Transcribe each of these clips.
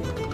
Thank you.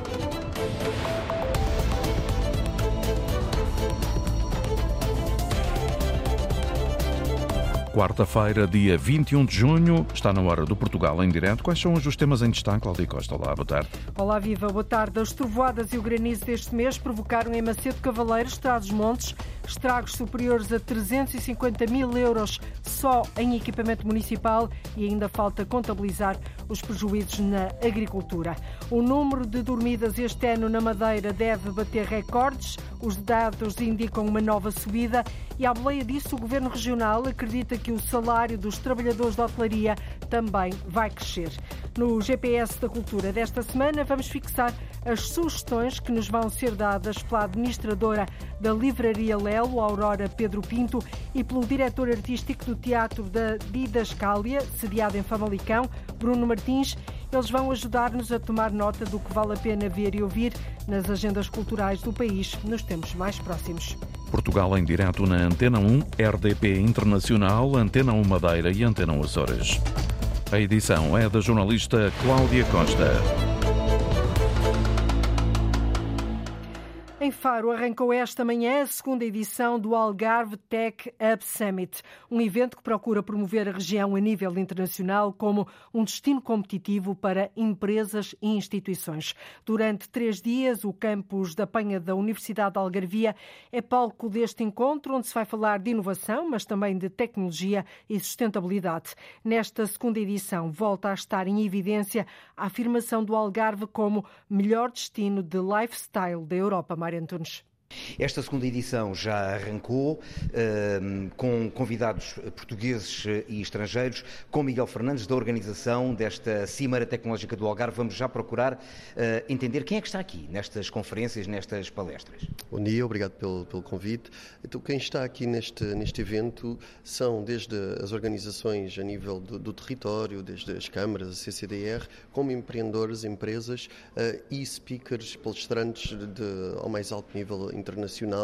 Quarta-feira, dia 21 de junho, está na hora do Portugal em direto. Quais são os temas em destaque, Cláudia Costa? Olá, boa tarde. Olá, viva, boa tarde. As trovoadas e o granizo deste mês provocaram em Macedo Cavaleiro, Trás-os-Montes, estragos superiores a 350 mil euros só em equipamento municipal e ainda falta contabilizar os prejuízos na agricultura. O número de dormidas este ano na Madeira deve bater recordes. Os dados indicam uma nova subida e, à boleia disso, o Governo Regional acredita que o salário dos trabalhadores da hotelaria também vai crescer. No GPS da Cultura desta semana, vamos fixar as sugestões que nos vão ser dadas pela administradora da Livraria Lelo, Aurora Pedro Pinto, e pelo diretor artístico do Teatro da Didascália, sediado em Famalicão, Bruno Martins. Eles vão ajudar-nos a tomar nota do que vale a pena ver e ouvir nas agendas culturais do país nos tempos mais próximos. Portugal em direto na Antena 1, RDP Internacional, Antena 1 Madeira e Antena 1 Açores. A edição é da jornalista Cláudia Costa. Em Faro arrancou esta manhã a segunda edição do Algarve Tech Up Summit, um evento que procura promover a região a nível internacional como um destino competitivo para empresas e instituições. Durante três dias, o campus da Penha da Universidade de Algarvia é palco deste encontro, onde se vai falar de inovação, mas também de tecnologia e sustentabilidade. Nesta segunda edição, volta a estar em evidência a afirmação do Algarve como melhor destino de lifestyle da Europa. Mário Antunes. Esta segunda edição já arrancou uh, com convidados portugueses e estrangeiros, com Miguel Fernandes, da organização desta Cimeira Tecnológica do Algarve. Vamos já procurar uh, entender quem é que está aqui nestas conferências, nestas palestras. Bom dia, obrigado pelo, pelo convite. Então, quem está aqui neste, neste evento são desde as organizações a nível do, do território, desde as câmaras, a CCDR, como empreendedores, empresas uh, e speakers, palestrantes de, ao mais alto nível internacional,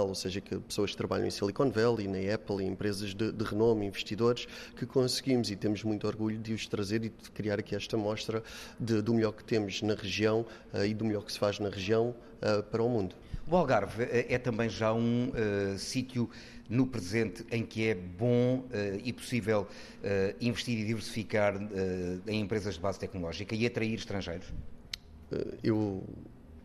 ou seja, que pessoas que trabalham em Silicon Valley, na Apple, empresas de, de renome, investidores, que conseguimos e temos muito orgulho de os trazer e de criar aqui esta mostra de, do melhor que temos na região uh, e do melhor que se faz na região uh, para o mundo. O Algarve eh, é também já um uh, sítio no presente em que é bom uh, e possível uh, investir e diversificar em empresas de base tecnológica e atrair estrangeiros? Eu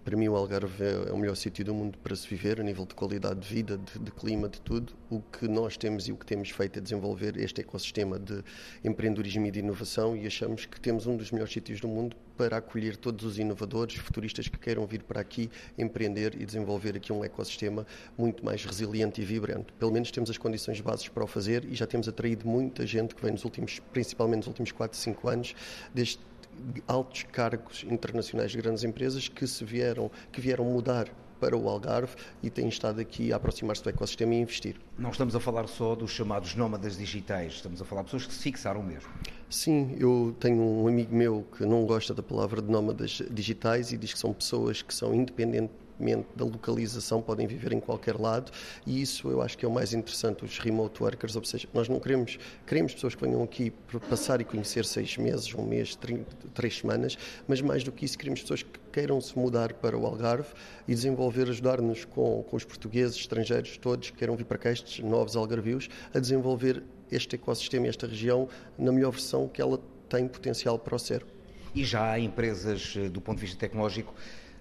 para mim, o Algarve é, é o melhor sítio do mundo para se viver, a nível de qualidade de vida, de, de, clima, de tudo. O que nós temos e o que temos feito é desenvolver este ecossistema de empreendedorismo e de inovação e achamos que temos um dos melhores sítios do mundo para acolher todos os inovadores, futuristas que queiram vir para aqui empreender e desenvolver aqui um ecossistema muito mais resiliente e vibrante. Pelo menos temos as condições bases para o fazer e já temos atraído muita gente que vem nos últimos, principalmente nos últimos 4, 5 anos, deste altos cargos internacionais de grandes empresas que se vieram, que vieram mudar para o Algarve e têm estado aqui a aproximar-se do ecossistema e investir. Não estamos a falar só dos chamados nómadas digitais, estamos a falar de pessoas que se fixaram mesmo. Sim, eu tenho um amigo meu que não gosta da palavra de nómadas digitais e diz que são pessoas que são independentes da localização, podem viver em qualquer lado e isso eu acho que é o mais interessante, os remote workers, ou seja, nós não queremos, queremos pessoas que venham aqui para passar e conhecer seis meses, um mês, três semanas, mas mais do que isso queremos pessoas que queiram se mudar para o Algarve e desenvolver, ajudar-nos com, com os portugueses, estrangeiros, todos que queiram vir para cá, estes novos algarvios, a desenvolver este ecossistema, esta região, na melhor versão que ela tem potencial para o ser. E já há empresas, eh, do ponto de vista tecnológico,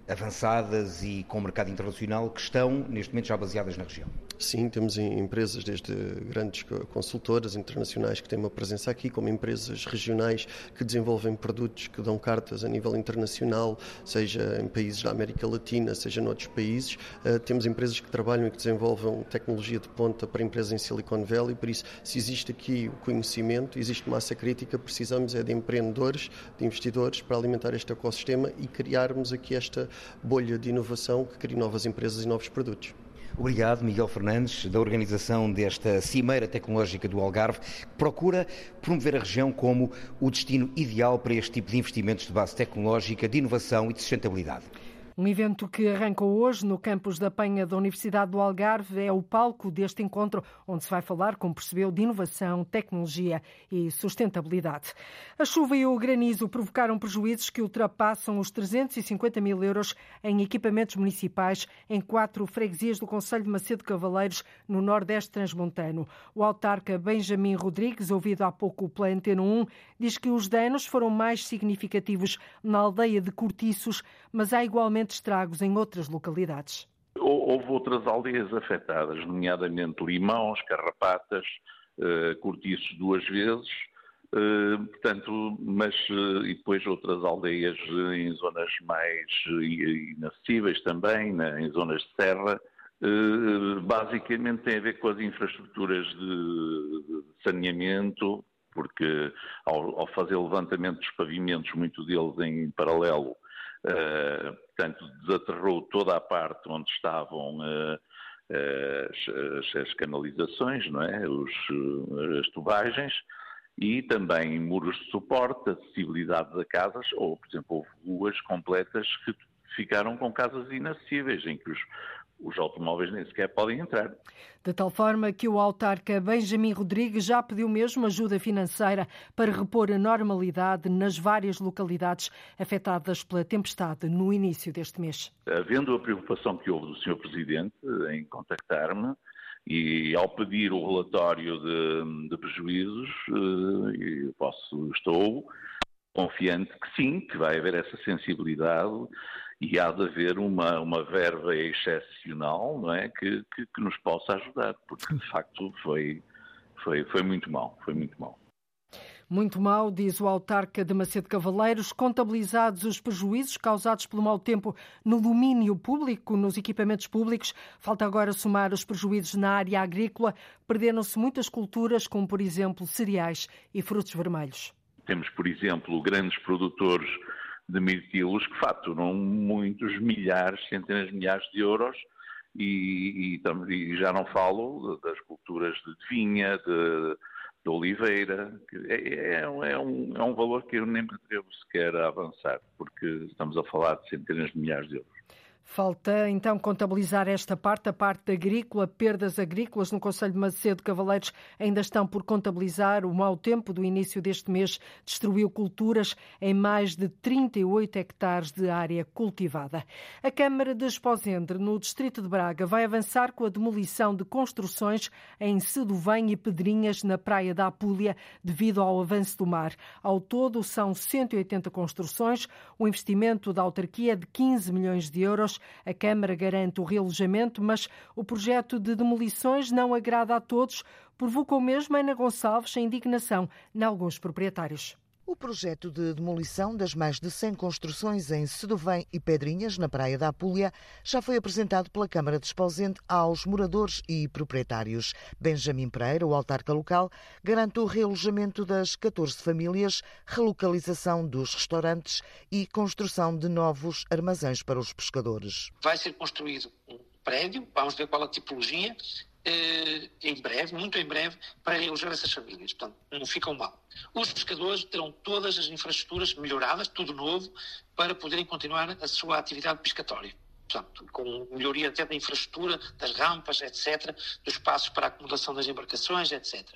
avançadas e com mercado internacional que estão, neste momento, já baseadas na região? Sim, temos empresas desde grandes consultoras internacionais que têm uma presença aqui, como empresas regionais que desenvolvem produtos que dão cartas a nível internacional, seja em países da América Latina, seja noutros países. Uh, temos empresas que trabalham e que desenvolvem tecnologia de ponta para empresas em Silicon Valley, por isso, se existe aqui o conhecimento, existe massa crítica, precisamos é de empreendedores, de investidores para alimentar este ecossistema e criarmos aqui esta bolha de inovação que cria novas empresas e novos produtos. Obrigado, Miguel Fernandes, da organização desta Cimeira Tecnológica do Algarve, que procura promover a região como o destino ideal para este tipo de investimentos de base tecnológica, de inovação e de sustentabilidade. Um evento que arrancou hoje no campus da Penha da Universidade do Algarve é o palco deste encontro, onde se vai falar, como percebeu, de inovação, tecnologia e sustentabilidade. A chuva e o granizo provocaram prejuízos que ultrapassam os 350 mil euros em equipamentos municipais em quatro freguesias do Conselho de Macedo Cavaleiros, no Nordeste Transmontano. O autarca Benjamin Rodrigues, ouvido há pouco pela Antena 1, diz que os danos foram mais significativos na aldeia de Cortiços, mas há igualmente estragos em outras localidades. Houve outras aldeias afetadas, nomeadamente Limãos, Carrapatas, uh, Cortiços duas vezes, uh, portanto, mas uh, e depois outras aldeias em zonas mais inacessíveis também, em zonas de serra, basicamente tem a ver com as infraestruturas de, saneamento, porque ao, ao, fazer levantamento dos pavimentos, muito deles em paralelo, Uh, portanto, desaterrou toda a parte onde estavam uh, as, as, canalizações, não é? Os, as tubagens, e também muros de suporte, acessibilidade a casas, ou, por exemplo, houve ruas completas que ficaram com casas inacessíveis, em que os, os automóveis nem sequer podem entrar. De tal forma que o autarca Benjamin Rodrigues já pediu mesmo ajuda financeira para repor a normalidade nas várias localidades afetadas pela tempestade no início deste mês. Havendo a preocupação que houve do Sr. Presidente em contactar-me, e ao pedir o relatório de, de prejuízos, eh, posso, estou confiante que sim, que vai haver essa sensibilidade e há de haver uma, uma verba excepcional não é? Que, que, que, nos possa ajudar, porque de facto foi, foi, foi muito mal, foi muito mal. Muito mal, diz o autarca de Macedo Cavaleiros, contabilizados os prejuízos causados pelo mau tempo no domínio público, nos equipamentos públicos. Falta agora somar os prejuízos na área agrícola. Perderam-se muitas culturas, como por exemplo cereais e frutos vermelhos. Temos, por exemplo, grandes produtores de mirtilos que faturam muitos milhares, centenas de milhares de euros e, e, e já não falo das culturas de vinha, de, de oliveira. É, é, é, um, é um valor que eu nem me atrevo sequer a avançar, porque estamos a falar de centenas de milhares de euros. Falta então contabilizar esta parte, a parte agrícola, perdas agrícolas no Conselho de Macedo Cavaleiros ainda estão por contabilizar. O mau tempo do início deste mês destruiu culturas em mais de 38 hectares de área cultivada. A Câmara de Esposendre, no distrito de Braga, vai avançar com a demolição de construções em Seduvém e Pedrinhas, na praia da Apúlia, devido ao avanço do mar. Ao todo, são 180 construções. O investimento da autarquia é de 15 milhões de euros a Câmara garante o realojamento, mas o projeto de demolições não agrada a todos, provocou mesmo Ana Gonçalves a indignação em alguns proprietários. O projeto de demolição das mais de 100 construções em Sedovém e Pedrinhas, na Praia da Apúlia, já foi apresentado pela Câmara de Esposente aos moradores e proprietários. Benjamin Pereira, o autarca local, garante o realojamento das 14 famílias, relocalização dos restaurantes e construção de novos armazéns para os pescadores. Vai ser construído um prédio, vamos ver qual a tipologia, eh, em breve, muito em breve, para realojar essas famílias. Portanto, não ficam mal. Os pescadores terão todas as infraestruturas melhoradas, tudo novo, para poderem continuar a sua atividade pescatória. Portanto, com melhoria até da infraestrutura, das rampas, etc., dos espaços para a acomodação das embarcações, etc.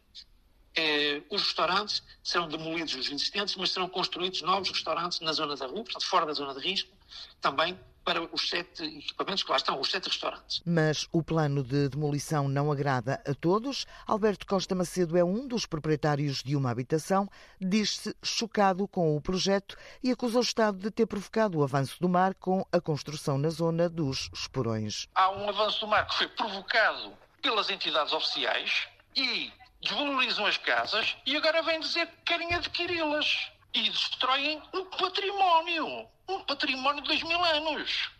Eh, os restaurantes serão demolidos os existentes, mas serão construídos novos restaurantes na zona da rua, portanto, fora da zona de risco, também para os sete equipamentos que lá estão, os sete restaurantes. Mas o plano de demolição não agrada a todos. Alberto Costa Macedo é um dos proprietários de uma habitação, diz-se chocado com o projeto e acusa o Estado de ter provocado o avanço do mar com a construção na zona dos esporões. Há um avanço do mar que foi provocado pelas entidades oficiais e desvalorizam as casas e agora vem dizer que querem adquiri-las e destroem um património. Um património de dois mil anos.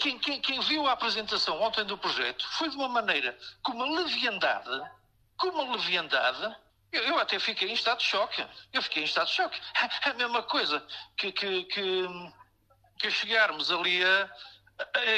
Quem, quem, quem, viu a apresentação ontem do projeto foi de uma maneira, com uma leviandade, com uma leviandade, eu, eu até fiquei em estado de choque. Eu fiquei em estado de choque. A mesma coisa que, que, que, que chegarmos ali a,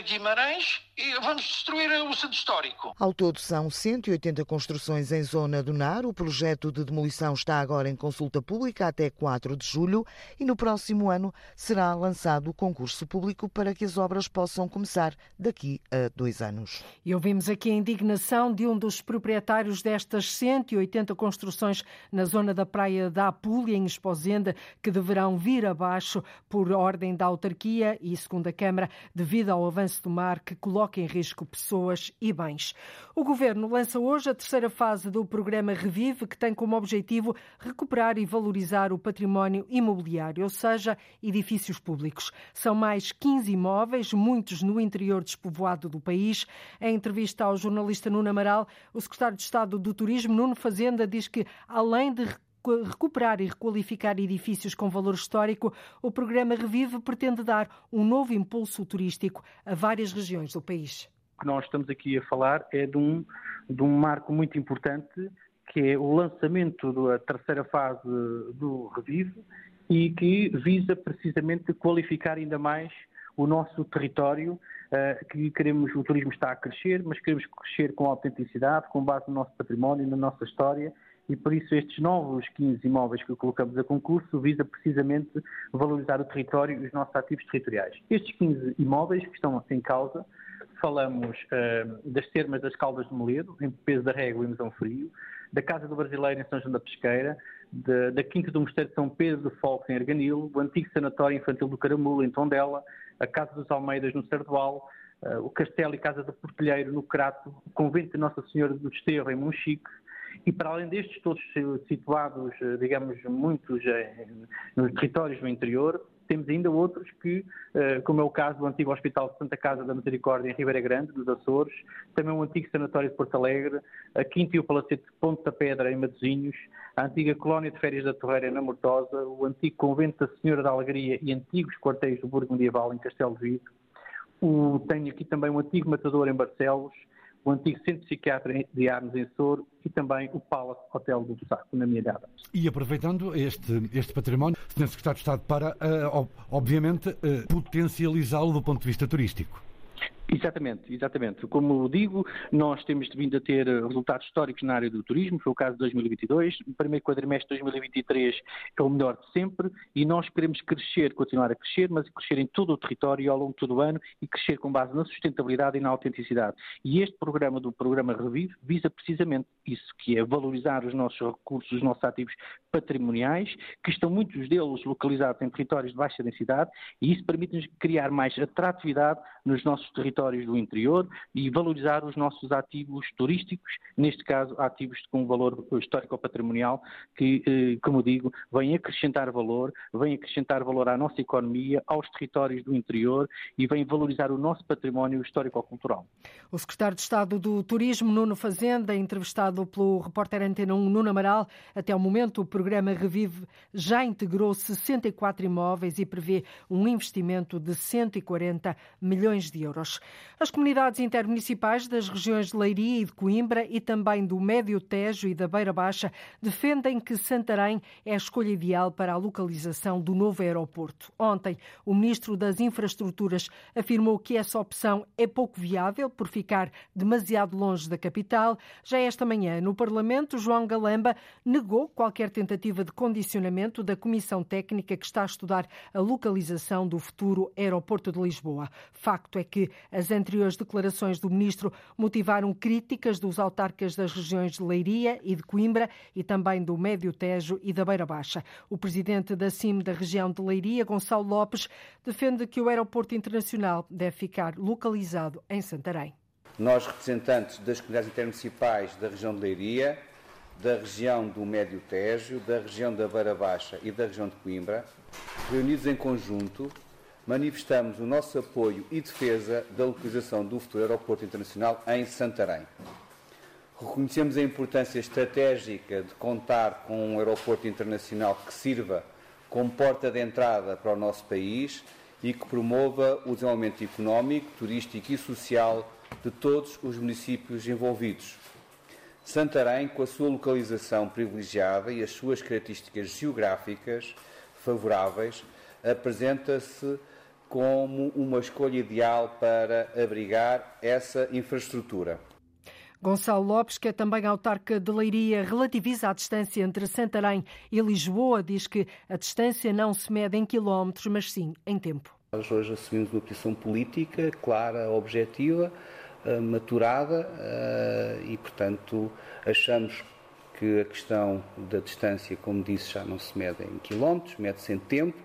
Guimarães e vamos destruir o centro histórico. Ao todo são 180 construções em zona do NAR. O projeto de demolição está agora em consulta pública até 4 de julho e no próximo ano será lançado o concurso público para que as obras possam começar daqui a dois anos. E ouvimos aqui a indignação de um dos proprietários destas 180 construções na zona da Praia da Apulia, em Esposenda, que deverão vir abaixo por ordem da autarquia e, segundo a Câmara, devido ao avanço do mar que coloca em risco pessoas e bens. O Governo lança hoje a terceira fase do programa Revive, que tem como objetivo recuperar e valorizar o património imobiliário, ou seja, edifícios públicos. São mais 15 imóveis, muitos no interior despovoado do país. Em entrevista ao jornalista Nuno Amaral, o secretário de Estado do Turismo, Nuno Fazenda, diz que, além de recuperar e requalificar edifícios com valor histórico, o programa Revive pretende dar um novo impulso turístico a várias regiões do país. O que nós estamos aqui a falar é de um, de um marco muito importante, que é o lançamento da terceira fase do Revive e que visa precisamente qualificar ainda mais o nosso território, que queremos, o turismo está a crescer, mas queremos crescer com autenticidade, com base no nosso património, na nossa história e por isso estes novos 15 imóveis que colocamos a concurso visa precisamente valorizar o território e os nossos ativos territoriais. Estes 15 imóveis que estão em causa, falamos uh, das termas das Caldas de Moledo, em Peso da Régua e Mesão Frio, da Casa do Brasileiro em São João da Pesqueira, de, da Quinta do Mosteiro de São Pedro de Folco em Arganil, o antigo Sanatório Infantil do Caramulo em Tondela, a Casa dos Almeidas no Sardual, uh, o Castelo e Casa do Portelheiro no Crato, o Convento de Nossa Senhora do Desterro em Monchique, e para além destes, todos situados, eh, digamos, muitos eh, nos territórios do interior, temos ainda outros que, eh, como é o caso do antigo Hospital de Santa Casa da Misericórdia em Ribeira Grande, dos Açores, também o antigo Sanatório de Porto Alegre, a Quinta e o Palacete de Ponte da Pedra em Matosinhos, a antiga Colónia de Férias da Torreira na Mortosa, o antigo Convento da Senhora da Alegria e antigos quartéis do Burgo Medieval em Castelo de Vigo. O, tenho aqui também um antigo matador em Barcelos, o antigo Centro Psiquiátrico de Arnes em Soro e também o Palace Hotel do Saco, na minha idade. E aproveitando este, este património, Sr. Secretário de Estado, para, uh, obviamente, uh, potencializá-lo do ponto de vista turístico. Exatamente, exatamente. Como digo, nós temos vindo a ter resultados históricos na área do turismo, foi o caso de 2022, o primeiro quadrimestre de 2023 é o melhor de sempre e nós queremos crescer, continuar a crescer, mas crescer em todo o território ao longo de todo o ano e crescer com base na sustentabilidade e na autenticidade. E este programa do programa Revive visa precisamente isso, que é valorizar os nossos recursos, os nossos ativos patrimoniais, que estão muitos deles localizados em territórios de baixa densidade e isso permite-nos criar mais atratividade nos nossos territórios territórios do interior e valorizar os nossos ativos turísticos, neste caso ativos com valor histórico patrimonial, que, eh, como digo, vêm acrescentar valor, vêm acrescentar valor à nossa economia, aos territórios do interior e vêm valorizar o nosso património histórico-cultural. O secretário de Estado do Turismo, Nuno Fazenda, entrevistado pelo repórter Antena 1, Nuno Amaral, até o momento o programa Revive já integrou 64 imóveis e prevê um investimento de 140 milhões de euros. As comunidades intermunicipais das regiões de Leiria e de Coimbra e também do Médio Tejo e da Beira Baixa defendem que Santarém é a escolha ideal para a localização do novo aeroporto. Ontem, o ministro das Infraestruturas afirmou que essa opção é pouco viável por ficar demasiado longe da capital. Já esta manhã, no Parlamento, João Galamba negou qualquer tentativa de condicionamento da Comissão Técnica que está a estudar a localização do futuro aeroporto de Lisboa. Facto é que as anteriores declarações do ministro motivaram críticas dos autarcas das regiões de Leiria e de Coimbra e também do Médio Tejo e da Beira Baixa. O presidente da CIM da região de Leiria, Gonçalo Lopes, defende que o aeroporto internacional deve ficar localizado em Santarém. Nós, representantes das comunidades intermunicipais da região de Leiria, da região do Médio Tejo, da região da Beira Baixa e da região de Coimbra, reunidos em conjunto, manifestamos o nosso apoio e defesa da localização do futuro aeroporto internacional em Santarém. Reconhecemos a importância estratégica de contar com um aeroporto internacional que sirva como porta de entrada para o nosso país e que promova o desenvolvimento económico, turístico e social de todos os municípios envolvidos. Santarém, com a sua localização privilegiada e as suas características geográficas favoráveis, apresenta-se como uma escolha ideal para abrigar essa infraestrutura. Gonçalo Lopes, que é também autarca de Leiria, relativiza a distância entre Santarém e Lisboa. Diz que a distância não se mede em quilómetros, mas sim em tempo. Nós hoje assumimos uma posição política clara, objetiva, eh, maturada eh, e, portanto, achamos que a questão da distância, como disse, já não se mede em quilómetros, mede-se em tempo.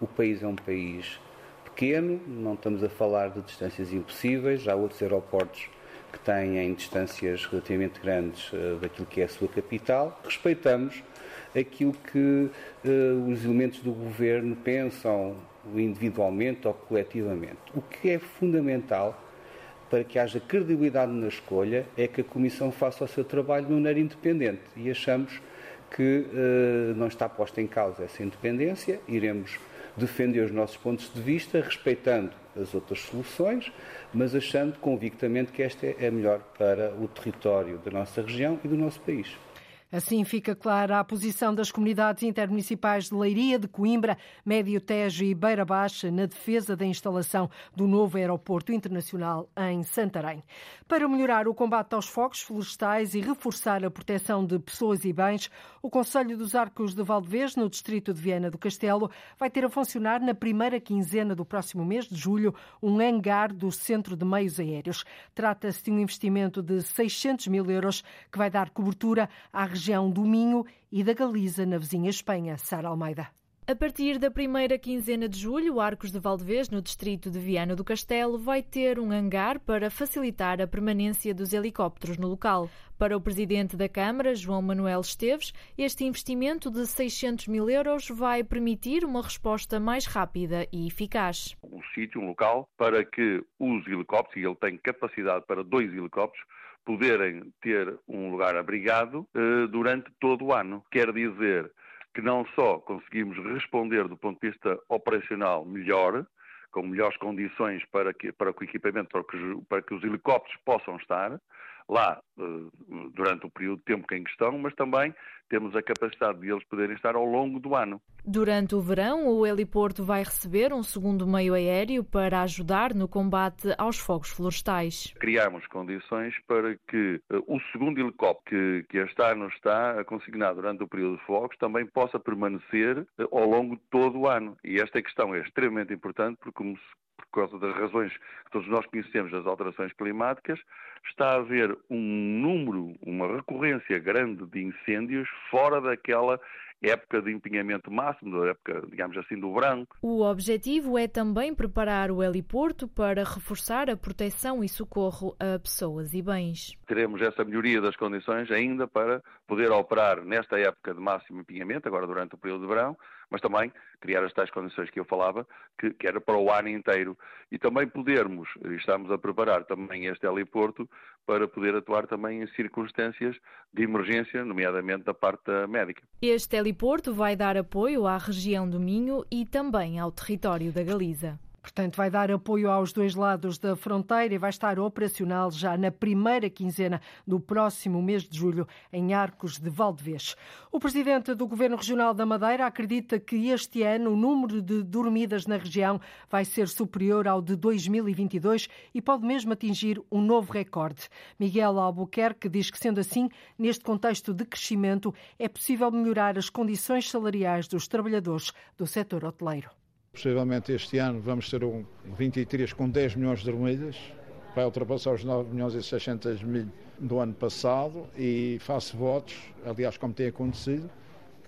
O país é um país pequeno, não estamos a falar de distâncias impossíveis, já outros aeroportos que têm distâncias relativamente grandes uh, daquilo que é a sua capital. Respeitamos aquilo que uh, os elementos do governo pensam individualmente ou coletivamente. O que é fundamental para que haja credibilidade na escolha é que a Comissão faça o seu trabalho de maneira independente e achamos que uh, não está posta em causa essa independência, iremos defender os nossos pontos de vista, respeitando as outras soluções, mas achando convictamente que esta é a melhor para o território da nossa região e do nosso país. Assim fica clara a posição das comunidades intermunicipais de Leiria, de Coimbra, Médio Tejo e Beira Baixa na defesa da instalação do novo aeroporto internacional em Santarém. Para melhorar o combate aos focos florestais e reforçar a proteção de pessoas e bens, o Conselho dos Arcos de Valdevez, no distrito de Viana do Castelo, vai ter a funcionar na primeira quinzena do próximo mês de julho um hangar do Centro de Meios Aéreos. Trata-se de um investimento de 600 mil euros que vai dar cobertura à região região do Minho e da Galiza, na vizinha Espanha. Sara Almeida. A partir da primeira quinzena de julho, Arcos de Valdevez, no distrito de Viana do Castelo, vai ter um hangar para facilitar a permanência dos helicópteros no local. Para o presidente da Câmara, João Manuel Esteves, este investimento de 600 mil euros vai permitir uma resposta mais rápida e eficaz. Um sítio, um local, para que os helicópteros, e ele tem capacidade para dois helicópteros, poderem ter um lugar abrigado eh, durante todo o ano. Quer dizer que não só conseguimos responder do ponto de vista operacional melhor, com melhores condições para que, para que o equipamento, para que, para que os helicópteros possam estar, lá eh, durante o período de tempo em questão, mas também temos a capacidade de eles poderem estar ao longo do ano. Durante o verão, o heliporto vai receber um segundo meio aéreo para ajudar no combate aos fogos florestais. Criamos condições para que uh, o segundo helicóptero que, que este ano está consignado durante o período de fogos também possa permanecer uh, ao longo de todo o ano. E esta questão é extremamente importante porque, como se por causa das razões que todos nós conhecemos das alterações climáticas, está a haver um número, uma recorrência grande de incêndios fora daquela época de empenhamento máximo, da época, digamos assim, do verão. O objetivo é também preparar o heliporto para reforçar a proteção e socorro a pessoas e bens. Teremos essa melhoria das condições ainda para poder operar nesta época de máximo empenhamento, agora durante o período de verão, mas também criar as tais condições que eu falava, que, que era para o ano inteiro. E também podermos, estamos a preparar também este heliporto para poder atuar também em circunstâncias de emergência, nomeadamente da parte médica. Este heliporto vai dar apoio à região do Minho e também ao território da Galiza. Portanto, vai dar apoio aos dois lados da fronteira e vai estar operacional já na primeira quinzena do próximo mês de julho, em Arcos de Valdevez. O presidente do Governo Regional da Madeira acredita que este ano o número de dormidas na região vai ser superior ao de 2022 e pode mesmo atingir um novo recorde. Miguel Albuquerque diz que, sendo assim, neste contexto de crescimento, é possível melhorar as condições salariais dos trabalhadores do setor hoteleiro. Possivelmente este ano vamos ter um 23 com 10 milhões de dormidas, vai ultrapassar os 9 milhões e 600 mil do ano passado e faço votos, aliás como tem acontecido,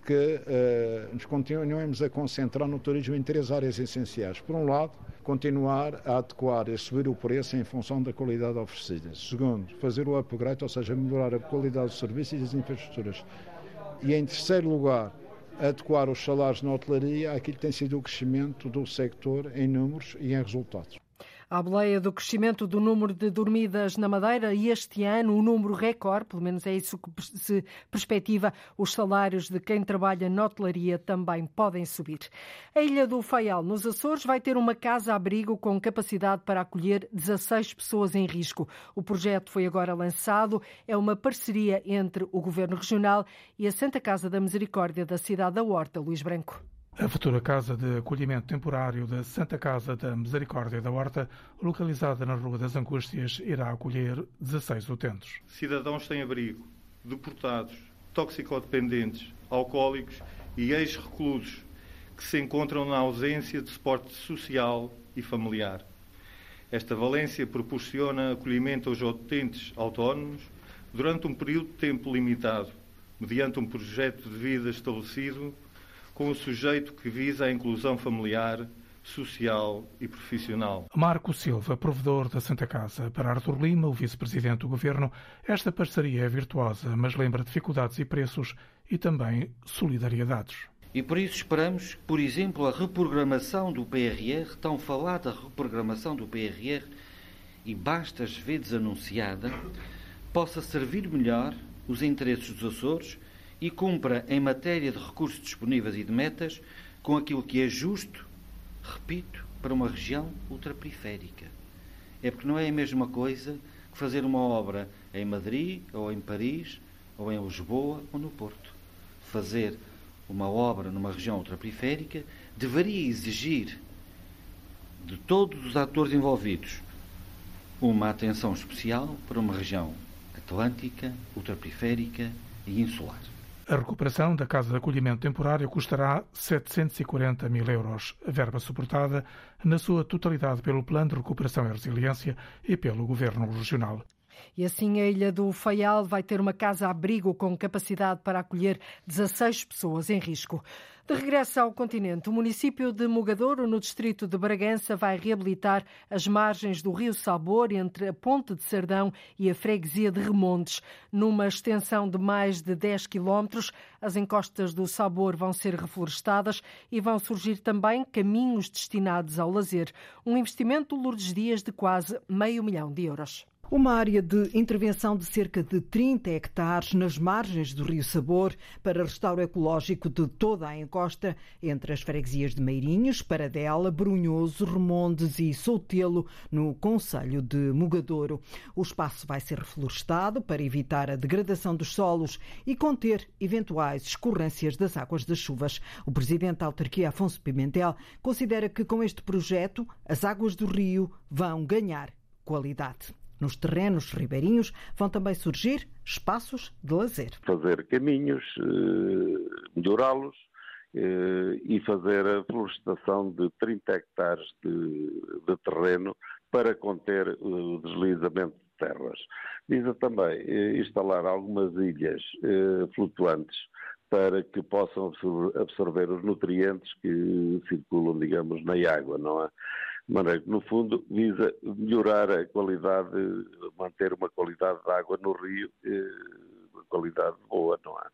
que uh, nos continuemos a concentrar no turismo em três áreas essenciais. Por um lado, continuar a adequar e subir o preço em função da qualidade oferecida. Segundo, fazer o upgrade, ou seja, melhorar a qualidade dos serviços e das infraestruturas. E em terceiro lugar, adequar os salários na hotelaria àquilo que tem sido o crescimento do sector em números e em resultados. À boleia do crescimento do número de dormidas na Madeira e este ano o número recorde, pelo menos é isso que se perspectiva, os salários de quem trabalha na hotelaria também podem subir. A Ilha do Faial, nos Açores, vai ter uma casa-abrigo com capacidade para acolher 16 pessoas em risco. O projeto foi agora lançado, é uma parceria entre o Governo Regional e a Santa Casa da Misericórdia da cidade da Horta, Luís Branco. A futura Casa de Acolhimento Temporário da Santa Casa da Misericórdia da Horta, localizada na Rua das Angústias, irá acolher 16 utentes. Cidadãos sem abrigo, deportados, toxicodependentes, alcoólicos e ex-reclusos que se encontram na ausência de suporte social e familiar. Esta valência proporciona acolhimento aos utentes autónomos durante um período de tempo limitado, mediante um projeto de vida estabelecido com o sujeito que visa a inclusão familiar, social e profissional. Marco Silva, provedor da Santa Casa. Para Artur Lima, o vice-presidente do governo, esta parceria é virtuosa, mas lembra dificuldades e preços e também solidariedades. E por isso esperamos, por exemplo, a reprogramação do PRR, tão falada reprogramação do PRR, e basta às vezes anunciada, possa servir melhor os interesses dos Açores e cumpra em matéria de recursos disponíveis e de metas com aquilo que é justo, repito, para uma região ultraperiférica. É porque não é a mesma coisa que fazer uma obra em Madrid, ou em Paris, ou em Lisboa, ou no Porto. Fazer uma obra numa região ultraperiférica deveria exigir de todos os atores envolvidos uma atenção especial para uma região atlântica, ultraperiférica e insular. A recuperação da Casa de Acolhimento Temporário custará 740 mil euros, verba suportada na sua totalidade pelo Plano de Recuperação e Resiliência e pelo Governo Regional. E assim a Ilha do Faial vai ter uma casa-abrigo com capacidade para acolher 16 pessoas em risco. De regresso ao continente, o município de Mogadouro, no distrito de Bragança, vai reabilitar as margens do rio Sabor entre a Ponte de Sardão e a freguesia de Remontes. Numa extensão de mais de 10 quilómetros, as encostas do Sabor vão ser reflorestadas e vão surgir também caminhos destinados ao lazer. Um investimento Lourdes Dias de quase meio milhão de euros. Uma área de intervenção de cerca de 30 hectares nas margens do Rio Sabor para restauro ecológico de toda a encosta entre as freguesias de Meirinhos, Paradela, Brunhoso, Remondes e Soutelo, no Conselho de Mugadouro. O espaço vai ser reflorestado para evitar a degradação dos solos e conter eventuais escorrências das águas das chuvas. O presidente da autarquia, Afonso Pimentel, considera que com este projeto as águas do rio vão ganhar qualidade. Nos terrenos ribeirinhos vão também surgir espaços de lazer. Fazer caminhos, eh, melhorá-los eh, e fazer a florestação de 30 hectares de, de terreno para conter o deslizamento de terras. Visa também eh, instalar algumas ilhas flutuantes para que possam absorver os nutrientes que circulam, digamos, na água, não é? Maneira que, no fundo, visa melhorar a qualidade, manter uma qualidade de água no rio, uma qualidade boa, não é?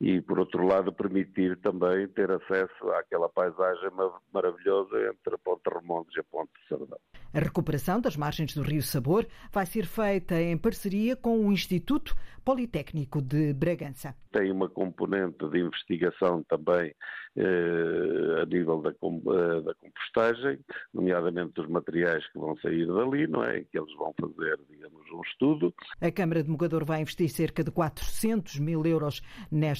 E, por outro lado, permitir também ter acesso àquela paisagem maravilhosa entre a Ponte Remontes e a Ponte de Sardão. A recuperação das margens do Rio Sabor vai ser feita em parceria com o Instituto Politécnico de Bragança. Tem uma componente de investigação também eh, a nível da, eh, da, compostagem, nomeadamente dos materiais que vão sair dali, não é? Que eles vão fazer, digamos, um estudo. A Câmara de Mogador vai investir cerca de 400 mil euros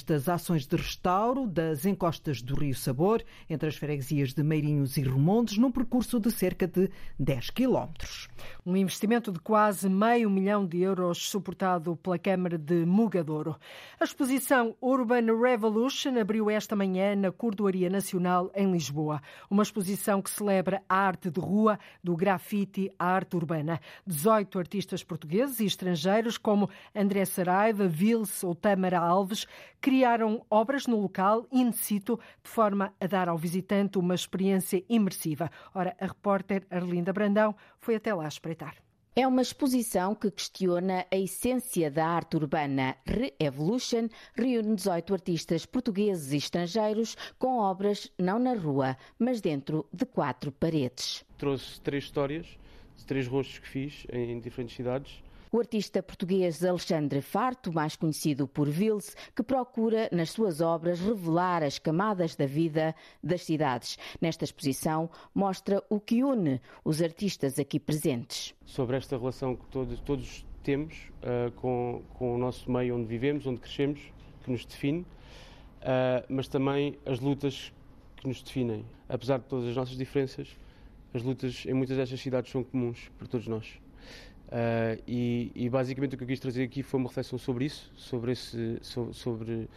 nestas ações de restauro das encostas do Rio Sabor, entre as freguesias de Meirinhos e Remontes, num percurso de cerca de 10 quilómetros. Um investimento de quase meio milhão de euros suportado pela Câmara de Mugadouro. A exposição Urban Revolution abriu esta manhã na Cordoaria Nacional em Lisboa. Uma exposição que celebra a arte de rua, do grafite à arte urbana. 18 artistas portugueses e estrangeiros, como André Saraiva, Vils ou Tamara Alves, criaram obras no local in situ, de forma a dar ao visitante uma experiência imersiva. Ora, a repórter Arlinda Brandão foi até lá espreitar. É uma exposição que questiona a essência da arte urbana. Re-Evolution reúne 18 artistas portugueses e estrangeiros com obras não na rua, mas dentro de quatro paredes. Trouxe três histórias, três rostos que fiz em diferentes cidades o artista português Alexandre Farto, mais conhecido por Vils, que procura nas suas obras revelar as camadas da vida das cidades. Nesta exposição mostra o que une os artistas aqui presentes. Sobre esta relação que todos, todos temos uh, com, com, o nosso meio onde vivemos, onde crescemos, que nos define, uh, mas também as lutas que nos definem. Apesar de todas as nossas diferenças, as lutas em muitas destas cidades são comuns para todos nós. Uh, e, e, basicamente o que eu quis trazer aqui foi uma reflexão sobre isso, sobre, esse, sobre,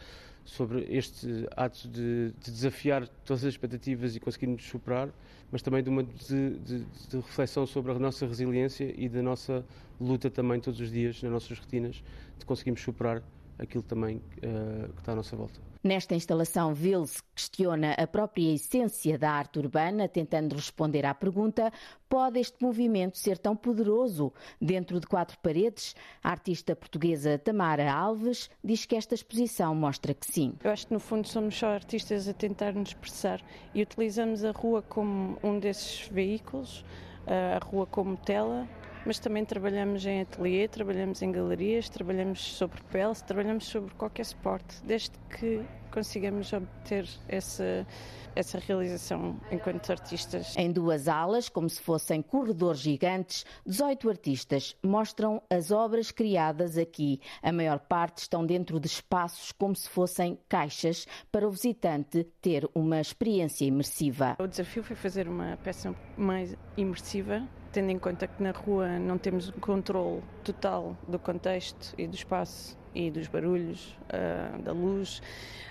sobre este ato de, de desafiar todas as expectativas e conseguirmos superar, mas também de uma de, de, de, reflexão sobre a nossa resiliência e da nossa luta também todos os dias nas nossas rotinas, de conseguirmos superar aquilo também uh, que está à nossa volta. Nesta instalação, Vils questiona a própria essência da arte urbana, tentando responder à pergunta: pode este movimento ser tão poderoso dentro de quatro paredes? A artista portuguesa Tamara Alves diz que esta exposição mostra que sim. Eu acho que, no fundo, somos só artistas a tentar nos expressar e utilizamos a rua como um desses veículos, a rua como tela mas também trabalhamos em ateliê, trabalhamos em galerias, trabalhamos sobre pele, trabalhamos sobre qualquer suporte, desde que consigamos obter essa, essa realização enquanto artistas. Em duas alas, como se fossem corredores gigantes, 18 artistas mostram as obras criadas aqui. A maior parte estão dentro de espaços como se fossem caixas para o visitante ter uma experiência imersiva. O desafio foi fazer uma peça mais imersiva tendo em conta que na rua não temos um controle total do contexto e do espaço e dos barulhos, uh, da luz.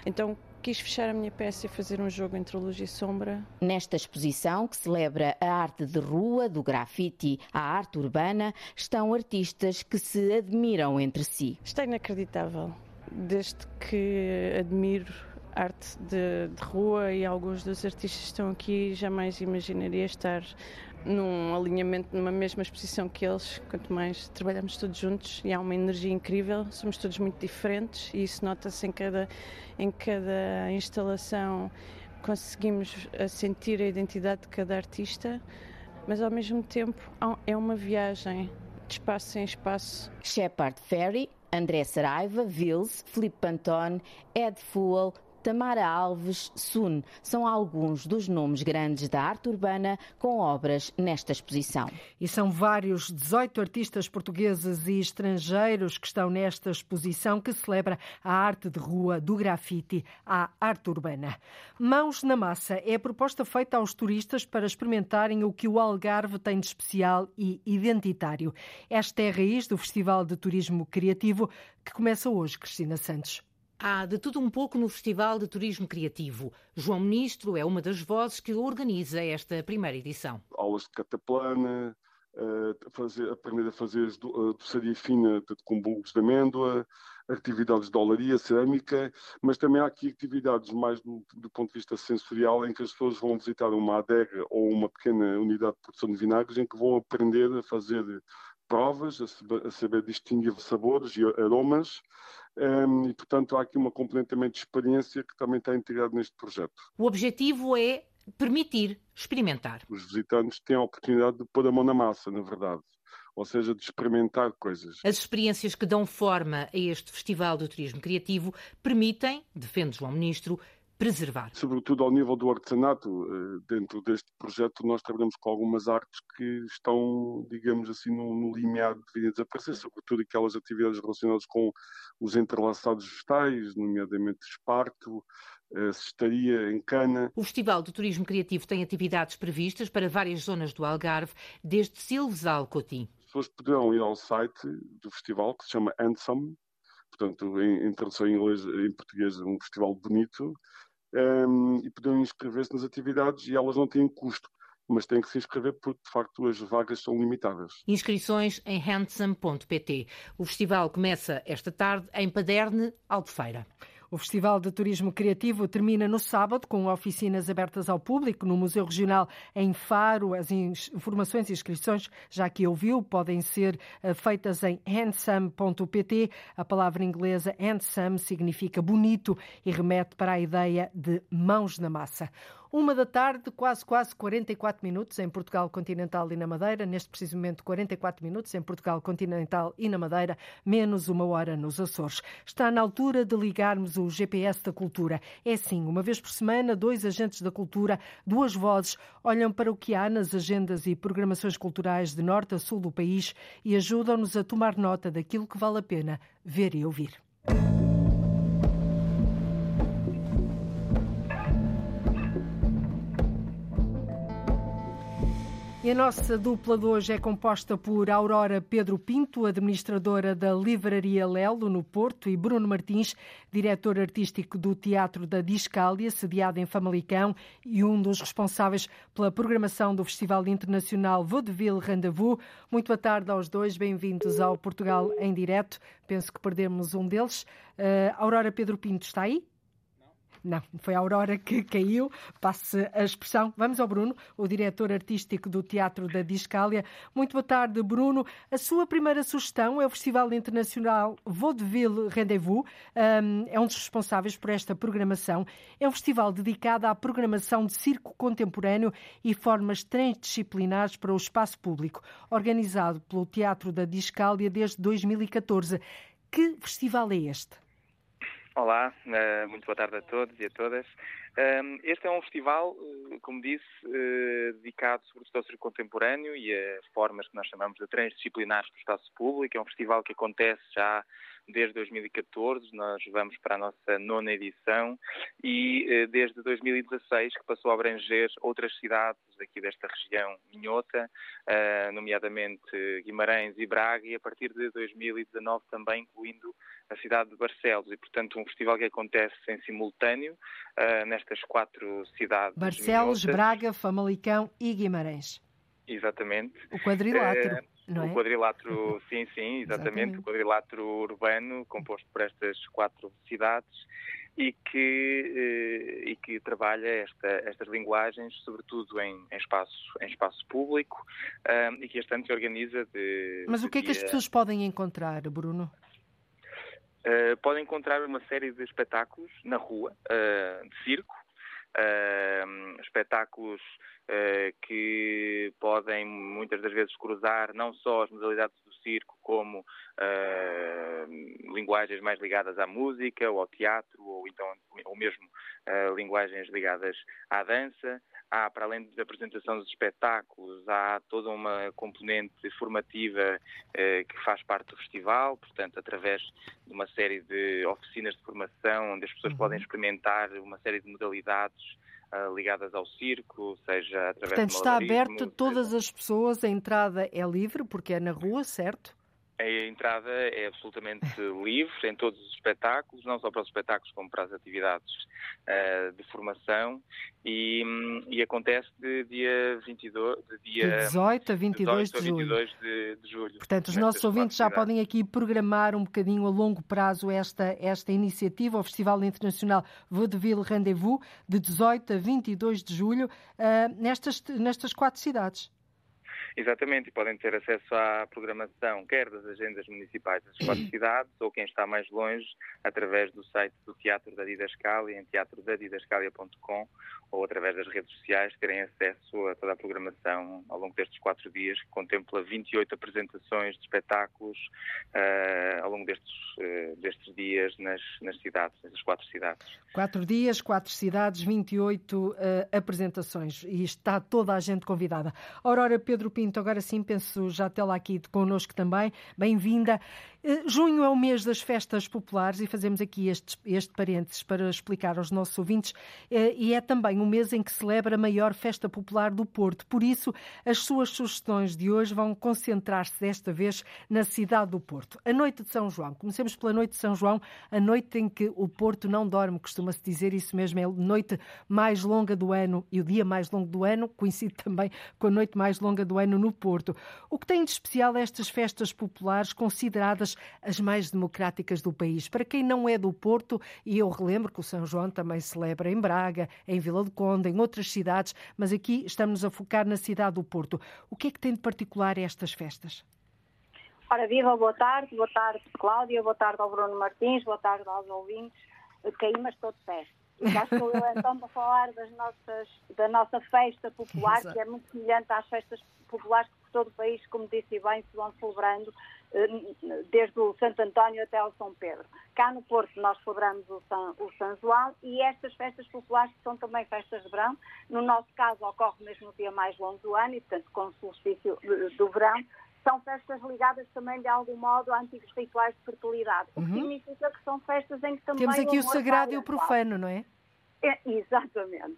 Então quis fechar a minha peça e fazer um jogo entre luz e sombra. Nesta exposição, que celebra a arte de rua, do grafite à arte urbana, estão artistas que se admiram entre si. Está inacreditável. Desde que admiro arte de, de, rua e alguns dos artistas que estão aqui, jamais imaginaria estar num alinhamento, numa mesma exposição que eles, quanto mais trabalhamos todos juntos e há uma energia incrível, somos todos muito diferentes e isso nota-se em cada, em cada instalação, conseguimos sentir a identidade de cada artista, mas ao mesmo tempo é uma viagem de espaço em espaço. Shepard Ferry, André Saraiva, Vils, Felipe Pantone, Ed Fuel, Tamara Alves, Sun, são alguns dos nomes grandes da arte urbana com obras nesta exposição. E são vários 18 artistas portugueses e estrangeiros que estão nesta exposição que celebra a arte de rua do grafite à arte urbana. Mãos na Massa é a proposta feita aos turistas para experimentarem o que o Algarve tem de especial e identitário. Esta é a raiz do Festival de Turismo Criativo que começa hoje, Cristina Santos. Há de tudo um pouco no Festival de Turismo Criativo. João Ministro é uma das vozes que organiza esta primeira edição. Aulas de cataplana, uh, fazer, aprender a fazer doçaria fina com bulbos de amêndoa, atividades de olaria, cerâmica, mas também há aqui atividades mais do, do, ponto de vista sensorial em que as pessoas vão visitar uma adega ou uma pequena unidade de produção de vinagres em que vão aprender a fazer provas, a saber distinguir sabores e aromas um, e, portanto, há aqui uma componente também de experiência que também está integrado neste projeto. O objetivo é permitir experimentar. Os visitantes têm a oportunidade de pôr a mão na massa, na verdade. Ou seja, de experimentar coisas. As experiências que dão forma a este Festival do Turismo Criativo permitem, defende João Ministro, preservar. Sobretudo ao nível do artesanato, eh, dentro deste projeto nós trabalhamos com algumas artes que estão, digamos assim, no, no limiar de vir a desaparecer, sobretudo aquelas atividades relacionadas com os entrelaçados vegetais, nomeadamente esparto, eh, cestaria em cana. O Festival do Turismo Criativo tem atividades previstas para várias zonas do Algarve, desde Silves a Alcotim. As pessoas poderão ir ao site do festival, que se chama Ansem, portanto, em, em tradução em inglês, em português, um festival bonito, um, e poderão inscrever-se nas atividades e elas não têm custo mas têm que se inscrever porque, de facto, as vagas são limitadas. Inscrições em handsome.pt. O festival começa esta tarde em Paderne, Albufeira. O Festival de Turismo Criativo termina no sábado com oficinas abertas ao público no Museu Regional em Faro. As informações e inscrições, já que ouviu, podem ser eh, feitas em handsome.pt. A palavra inglesa handsome significa bonito e remete para a ideia de mãos na massa. Uma da tarde, quase, quase 44 minutos em Portugal Continental e na Madeira. Neste preciso momento, 44 minutos em Portugal Continental e na Madeira, menos uma hora nos Açores. Está na altura de ligarmos o GPS da cultura. É sim, uma vez por semana, dois agentes da cultura, duas vozes, olham para o que há nas agendas e programações culturais de norte a sul do país e ajudam-nos a tomar nota daquilo que vale a pena ver e ouvir. A nossa dupla de hoje é composta por Aurora Pedro Pinto, administradora da Livraria Lelo, no Porto, e Bruno Martins, diretor artístico do Teatro da Discália, sediado em Famalicão, e um dos responsáveis pela programação do Festival Internacional Vaudeville Rendezvous. Muito boa tarde aos dois, bem-vindos ao Portugal em Direto. Penso que perdemos um deles. Uh, Aurora Pedro Pinto está aí? Não, foi a Aurora que caiu, passe a expressão. Vamos ao Bruno, o diretor artístico do Teatro da Discália. Muito boa tarde, Bruno. A sua primeira sugestão é o Festival Internacional Vaudeville Rendezvous. Um, é um dos responsáveis por esta programação. É um festival dedicado à programação de circo contemporâneo e formas transdisciplinares para o espaço público, organizado pelo Teatro da Discália desde 2014. Que festival é este? Olá, eh, muito boa tarde a todos e a todas. Este é um festival, eh, como disse, eh, dedicado sobretudo ao circo contemporâneo e a formas que nós chamamos de transdisciplinares do espaço público. É um festival que acontece já desde 2014, nós vamos para a nossa nona edição, e desde 2016 que passou a abranger outras cidades aqui desta região minhota, nomeadamente Guimarães e Braga, e a partir de 2019 também incluindo a cidade de Barcelos e, portanto, um festival que acontece em simultâneo uh, nestas quatro cidades. Barcelos, Braga, Famalicão e Guimarães. Exatamente. O quadrilátero. Uh, não é? O quadrilátero, sim, sim, exatamente, exatamente, o quadrilátero urbano, composto por estas quatro cidades e que, uh, e que trabalha esta, estas linguagens, sobretudo em, em, espaço, em espaço público, e que este ano se organiza de. Mas o que é que as pessoas podem encontrar, Bruno? Uh, podem encontrar uma série de espetáculos na rua, uh, de circo, uh, espetáculos que podem muitas das vezes cruzar não só as modalidades do circo, como linguagens mais ligadas à música ou ao teatro, ou então ou mesmo linguagens ligadas à dança há, para além da apresentação dos espetáculos, há toda uma componente formativa eh, que faz parte do festival, portanto, através de uma série de oficinas de formação, onde as pessoas uhum. podem experimentar uma série de modalidades uh, ligadas ao circo, seja através Portanto, está aberto a todas as pessoas, a entrada é livre, porque é na rua, certo? A entrada é absolutamente livre em todos os espetáculos, não só para os espetáculos como para as atividades uh, de formação e, e, acontece de dia 22, de dia de 18 a 22, 18 de, 22 julho. De, de, julho. Portanto, os nossos ouvintes já podem aqui programar um bocadinho a longo prazo esta, esta iniciativa, o Festival Internacional Vaudeville Rendezvous, de 18 a 22 de julho, uh, nestas, nestas quatro cidades. Exatamente, e podem ter acesso à programação, quer das agendas municipais das quatro cidades, ou quem está mais longe, através do site do Teatro da Didascália, em teatrodadidascalia.com, ou através das redes sociais, terem acesso a toda a programação ao longo destes quatro dias, que contempla 28 apresentações de espetáculos uh, ao longo destes, uh, destes dias nas, nas cidades, nessas quatro cidades. Quatro dias, quatro cidades, 28 uh, apresentações, e está toda a gente convidada. Aurora Pedro Pinto Pinto, agora sim, penso já tê-la aqui connosco também. Bem-vinda. Eh, junho é o mês das festas populares e fazemos aqui este, este parênteses para explicar aos nossos ouvintes. Eh, e é também o mês em que celebra a maior festa popular do Porto. Por isso, as suas sugestões de hoje vão concentrar-se desta vez na cidade do Porto. A noite de São João. Comecemos pela noite de São João, a noite em que o Porto não dorme, costuma-se dizer isso mesmo, é a noite mais longa do ano e o dia mais longo do ano, coincide também com a noite mais longa do ano no Porto. O que tem de especial estas festas populares consideradas as mais democráticas do país. Para quem não é do Porto, e eu relembro que o São João também celebra em Braga, em Vila do Conde, em outras cidades, mas aqui estamos a focar na cidade do Porto. O que é que tem de particular estas festas? Ora, viva, boa tarde, boa tarde Cláudia, boa tarde ao Bruno Martins, boa tarde aos ouvintes. Caí, mas estou de pé. Já estou eu então para falar das nossas, da nossa festa popular, que é muito semelhante às festas populares que por todo o país, como disse bem, se vão celebrando desde o Santo António até ao São Pedro. Cá no Porto nós celebramos o São, o São João e estas festas populares que são também festas de verão, no nosso caso ocorre mesmo no dia mais longo do ano e portanto com o solstício do verão, são festas ligadas também de algum modo a antigos rituais de fertilidade, o que uhum. significa que são festas em que também... Temos aqui o, o sagrado e o profano, não é? é exatamente.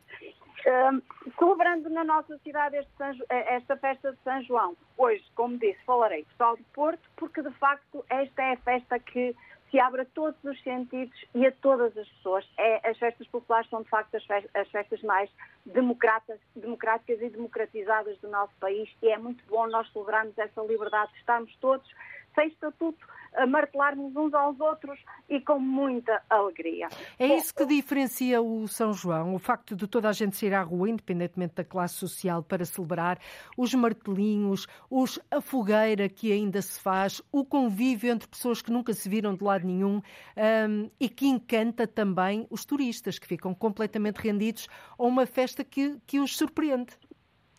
Celebrando na nossa cidade eh, esta festa de São João. Hoje, como disse, falarei pessoal do Porto, porque de facto esta é a festa que se abre a todos os sentidos e a todas as pessoas. É, as festas populares são, de facto, as festas, as festas mais democráticas e democratizadas do nosso país e é muito bom nós celebrarmos essa liberdade, estarmos todos sem estatuto, a martelarmos uns aos outros e com muita alegria. É isso que diferencia o São João, o facto de toda a gente sair à rua, independentemente da classe social, para celebrar, os martelinhos, os, a fogueira que ainda se faz, o convívio entre pessoas que nunca se viram de lado nenhum um, e que encanta também os turistas, que ficam completamente rendidos a uma festa que, que os surpreende.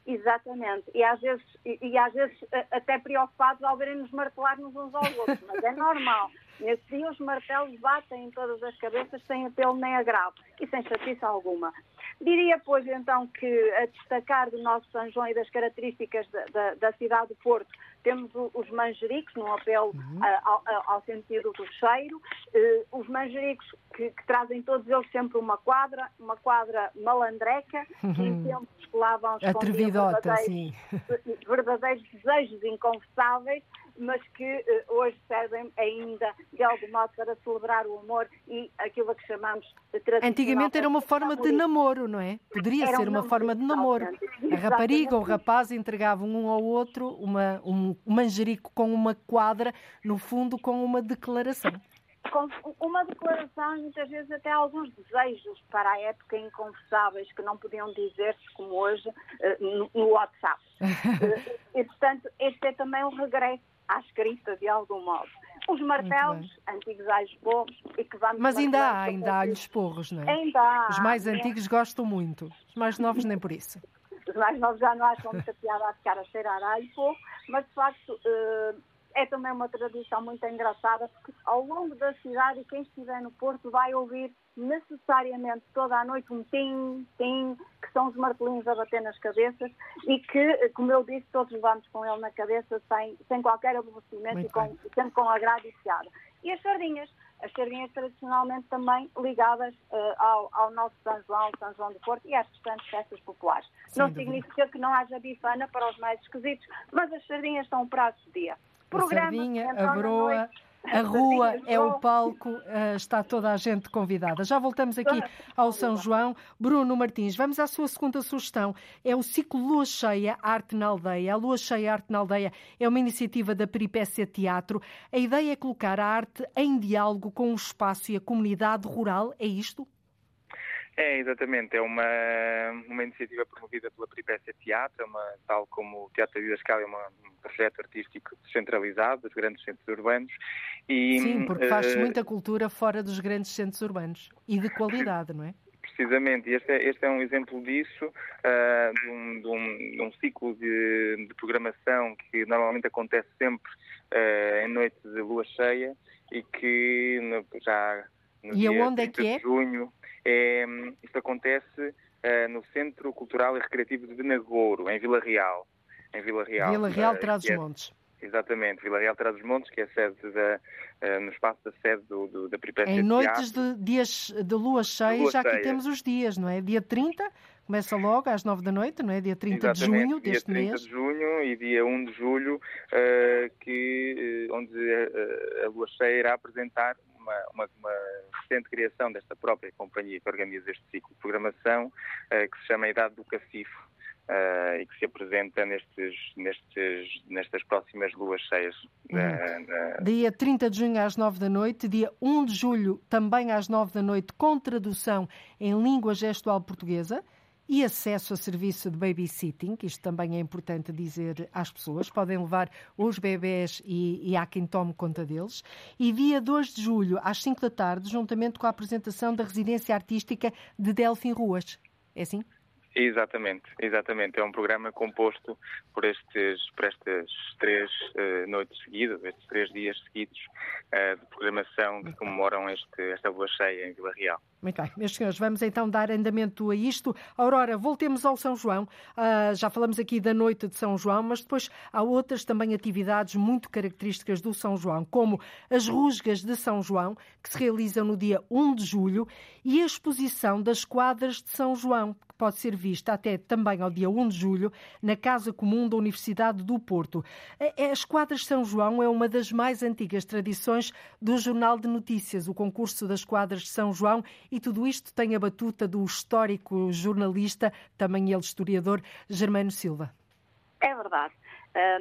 Exatamente. E às vezes, e, e às vezes até preocupados ao verem-nos martelar-nos uns aos outros, mas é normal. Nesse dia os martelos batem em todas as cabeças sem apelo nem agravo e sem chatice alguma. Diria, pois, então, que a destacar do nosso São João e das características da, da, da cidade do Porto, temos os manjericos, num apelo uhum. ao, ao, sentido do cheiro, uh, os manjericos que, que, trazem todos eles sempre uma quadra, uma quadra malandreca, uhum. que em tempos lá vão Atrevidota, sim. verdadeiros desejos inconfessáveis, mas que uh, hoje servem ainda de algum modo para celebrar o amor e aquilo que chamamos de tradição. Antigamente era uma forma de namoro, não é? Poderia era ser uma forma de namoro. A rapariga ou o rapaz entregavam um ao outro uma, um manjerico com uma quadra, no fundo com uma declaração com uma declaração e muitas vezes até alguns desejos para a época inconversáveis que não podiam dizer-se como hoje eh, no WhatsApp. Eh, e, portanto, este é também um regresso à escrita, de algum modo. Os martelos, antigos alhos porros, e que vamos... Mas ainda há, ainda há alhos porros, não é? Ainda há. Os mais antigos é. gostam muito, os mais novos nem por isso. Os mais novos já não acham muita piada a ficar a cheirar a alho porro, mas de facto... É também uma tradição muito engraçada, porque ao longo da cidade, quem estiver no Porto vai ouvir necessariamente toda a noite um tim, tim, que são os martelinhos a bater nas cabeças e que, como eu disse, todos vamos com ele na cabeça sem, sem qualquer aborrecimento e com, sempre com agrado e piada. E as sardinhas, as sardinhas tradicionalmente também ligadas uh, ao, ao, nosso São João, São João do Porto e às restantes festas populares. Sem não dúvida. significa que não haja bifana para os mais esquisitos, mas as sardinhas são um prato de dia a sardinha, a broa. A rua é o palco, eh, está toda a gente convidada. Já voltamos aqui ao São João. Bruno Martins, vamos à sua segunda sugestão. É o ciclo Lua Cheia Arte na Aldeia. A Lua Cheia Arte na Aldeia é uma iniciativa da Peripécia Teatro. A ideia é colocar a arte em diálogo com o espaço e a comunidade rural. É isto? É, exatamente. É uma, uma iniciativa promovida pela Peripécia Teatro, é uma, tal como o Teatro da Vida Escala, é uma, um projeto artístico descentralizado dos grandes centros urbanos. E, Sim, porque faz uh, muita cultura fora dos grandes centros urbanos e de qualidade, não é? Precisamente, este é, este é um exemplo disso, uh, de, um, de, um, de, um, ciclo de, de, programação que normalmente acontece sempre uh, em noite de lua cheia e que no, já no e dia aonde é que é? de junho é, isto acontece uh, no Centro Cultural e Recreativo de Benagouro, em Vila Real. Em Vila Real. Vila Real, uh, Trás-os-Montes. É, exatamente, Vila Real, Trás-os-Montes, que é a sede da, uh, no espaço da sede do, do, da Peripécia Em noites de, dias de lua cheia, de lua já cheia. aqui temos os dias, não é? Dia 30, começa logo às 9 da noite, não é? Dia 30 Exatamente, de junho deste mês. Dia 30 de junho e dia 1 de julho, uh, que, uh, onde a, a lua cheia irá apresentar uma, uma, uma, recente criação desta própria companhia que organiza este ciclo de programação, uh, que se chama Idade do Cacifo. Uh, e que se apresenta nestes, nestes, nestas próximas luas cheias. Hum. Dia 30 de junho às 9 da noite, dia 1 de julho também às 9 da noite, com tradução em língua gestual portuguesa e acesso a serviço de babysitting, isto também é importante dizer às pessoas, podem levar os bebés e, e há quem tome conta deles. E dia 2 de julho, às 5 da tarde, juntamente com a apresentação da residência artística de Delfim Ruas. É assim? Exatamente, exatamente. É um programa composto por estes, por estas três uh, noites seguidas, estes três dias seguidos uh, de programação que comemoram este, esta lua cheia em Vila Real. Muito bem, meus senhores, vamos então dar andamento a isto. Aurora, voltemos ao São João. Uh, já falamos aqui da noite de São João, mas depois há outras também atividades muito características do São João, como as rusgas de São João, que se realizam no dia 1 de julho, e a exposição das quadras de São João, que pode ser vista até também ao dia 1 de julho, na Casa Comum da Universidade do Porto. As quadras de São João é uma das mais antigas tradições do Jornal de Notícias, o concurso das quadras de São João e tudo isto tem a batuta do histórico jornalista, também ele historiador, Germano Silva. É verdade.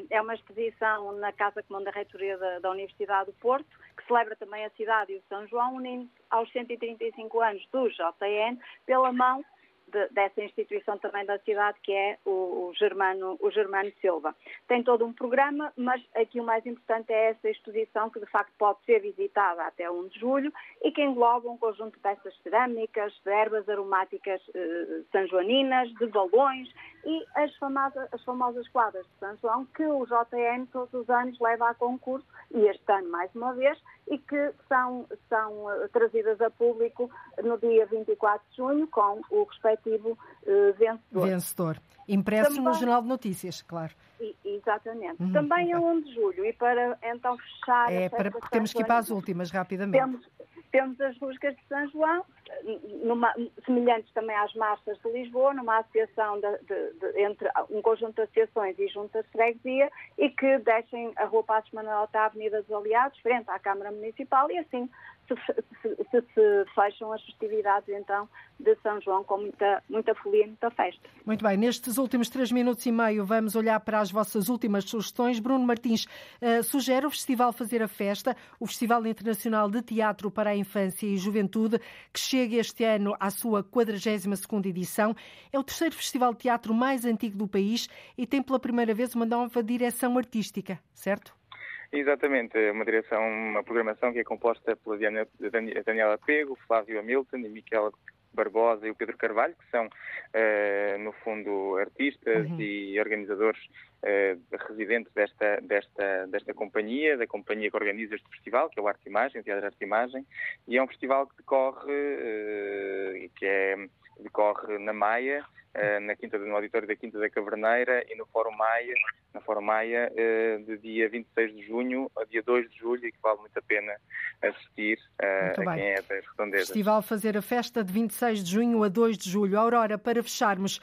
É uma exposição na Casa Comum da Reitoria da, Universidade do Porto, que celebra também a cidade e o São João, unindo aos 135 anos do JN, pela mão de, dessa instituição também da cidade, que é o, o, Germano, o Germano Silva. Tem todo um programa, mas aqui o mais importante é essa exposição que de facto pode ser visitada até 1 de julho e que engloba um conjunto de peças cerâmicas, de ervas aromáticas eh, sanjoaninas, de balões e as famosas, as famosas quadras de São João que o JN todos os anos leva a concurso e este ano mais uma vez e que são, são eh, trazidas a público no dia 24 de junho com o respectivo uh, vencedor. Vencedor. Impresso Também... no Jornal de Notícias, claro. Exatamente. Uhum. Também é 1 de julho e para então fechar... É, para, temos que ir para as últimas rapidamente. Temos, temos as rusgas de São João, numa, semelhantes também às marchas de Lisboa, numa associação de, de, de, entre um conjunto de associações e juntas de freguesia e que deixem a Rua Passos Manuel à Avenida dos Aliados, frente à Câmara Municipal e assim se, se, se, se, fecham as festividades então de São João com muita, muita folia e muita festa. Muito bem, nestes últimos três minutos e meio vamos olhar para as vossas últimas sugestões. Bruno Martins uh, sugere o Festival Fazer a Festa, o Festival Internacional de Teatro para a Infância e Juventude, que chega este ano à sua 42ª edição. É o terceiro festival de teatro mais antigo do país e tem pela primeira vez uma nova direção artística, certo? Exatamente, é uma direção, uma programação que é composta pela Daniela Pego, Flávio Hamilton e Miquela Barbosa e o Pedro Carvalho, que são, uh, no fundo, artistas uhum. e organizadores uh, residentes desta, desta, desta companhia, da companhia que organiza este festival, que é o Arte Imagem, o Teatro Arte Imagem, e é um festival que decorre, uh, que é, decorre na Maia, na Quinta, no auditório da Quinta da Caverneira e no Fórum Maia, na Fórum Maia, de dia 26 de junho a dia 2 de julho, e que vale muito a pena assistir a quem é das redondezas. Festival Fazer a Festa de 26 de junho a 2 de julho. Aurora, para fecharmos,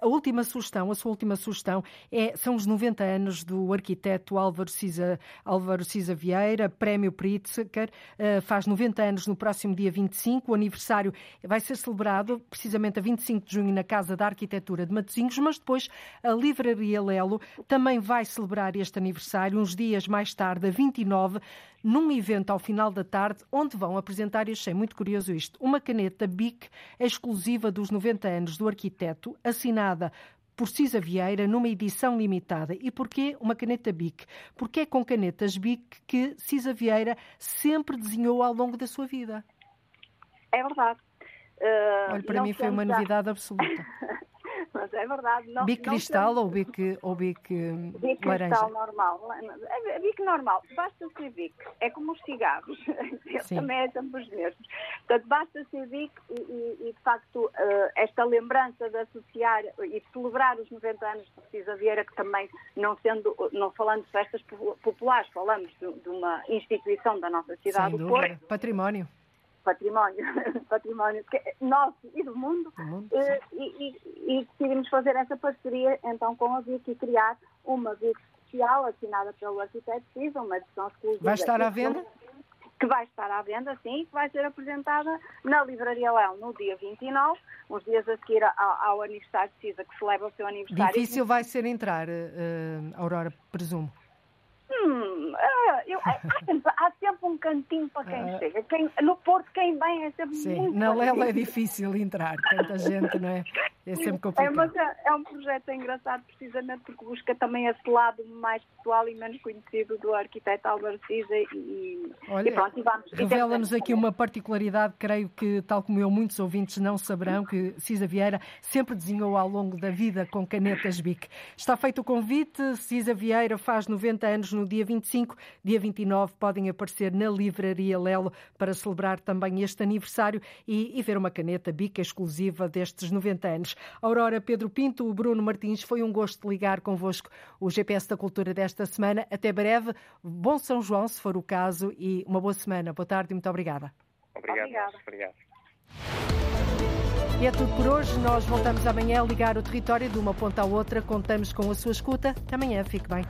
a última sugestão, a sua última sugestão, é, são os 90 anos do arquiteto Álvaro Cisa, Álvaro Cisa Vieira, Prémio Pritzker, faz 90 anos no próximo dia 25. O aniversário vai ser celebrado precisamente a 25 de junho na Casa da Arquitetura de Matosinhos, mas depois a Livraria Lelo também vai celebrar este aniversário uns dias mais tarde, a 29, num evento ao final da tarde, onde vão apresentar, e achei muito curioso isto, uma caneta BIC exclusiva dos 90 anos do arquiteto, assinada por Cisa Vieira numa edição limitada. E porquê uma caneta BIC? Porque é com canetas BIC que Cisa Vieira sempre desenhou ao longo da sua vida. É verdade. Uh, Olha, para mim foi uma novidade absoluta. mas é verdade. Não, bico cristal ou bico, ou bico, bico laranja? cristal normal. É, é bico normal. Basta ser bico. É como os cigarros. Também é sempre os mesmos. Portanto, basta ser bico e, e, e, de facto, uh, esta lembrança de associar e de celebrar os 90 anos de Cisa Vieira, que também, não sendo, não falando de festas populares, falamos de, de uma instituição da nossa cidade do Porto. Património património, património nosso e do mundo, mundo eh, e, e, e, decidimos fazer essa parceria então com a VIC e criar uma VIC especial assinada pelo arquiteto Cisa, uma edição exclusiva. Vai estar à venda? Que vai estar à venda, sim, que vai ser apresentada na Livraria Leão no dia 29, uns dias a seguir ao, ao aniversário de Cisa, que celebra o seu aniversário. Difícil vai ser entrar, uh, Aurora, presumo. Hum, é, eu, há, sempre, há, sempre, um cantinho para quem uh, chega. Quem, no Porto, quem vem é sempre sim, muito Na Lela é difícil entrar, tanta gente, não é? é sempre complicado. É, mas é, é, um projeto engraçado precisamente porque busca também esse lado mais pessoal e menos conhecido do arquiteto Álvaro Cisa e, Olha, e pronto, Revela-nos aqui uma particularidade, creio que, tal como eu, muitos ouvintes não saberão, que Cisa Vieira sempre desenhou ao longo da vida com canetas BIC. Está feito o convite, Cisa Vieira faz 90 anos no dia 25, dia 29 podem aparecer na Livraria Lelo para celebrar também este aniversário e, e ver uma caneta BIC exclusiva destes 90 anos. Aurora Pedro Pinto, o Bruno Martins, foi um gosto ligar convosco o GPS da Cultura desta semana. Até breve. Bom São João, se for o caso, e uma boa semana. Boa tarde e muito obrigada. Obrigado. Obrigada. Obrigado. E é tudo por hoje. Nós voltamos amanhã a ligar o território de uma ponta à outra. Contamos com a sua escuta. Até amanhã. Fique bem.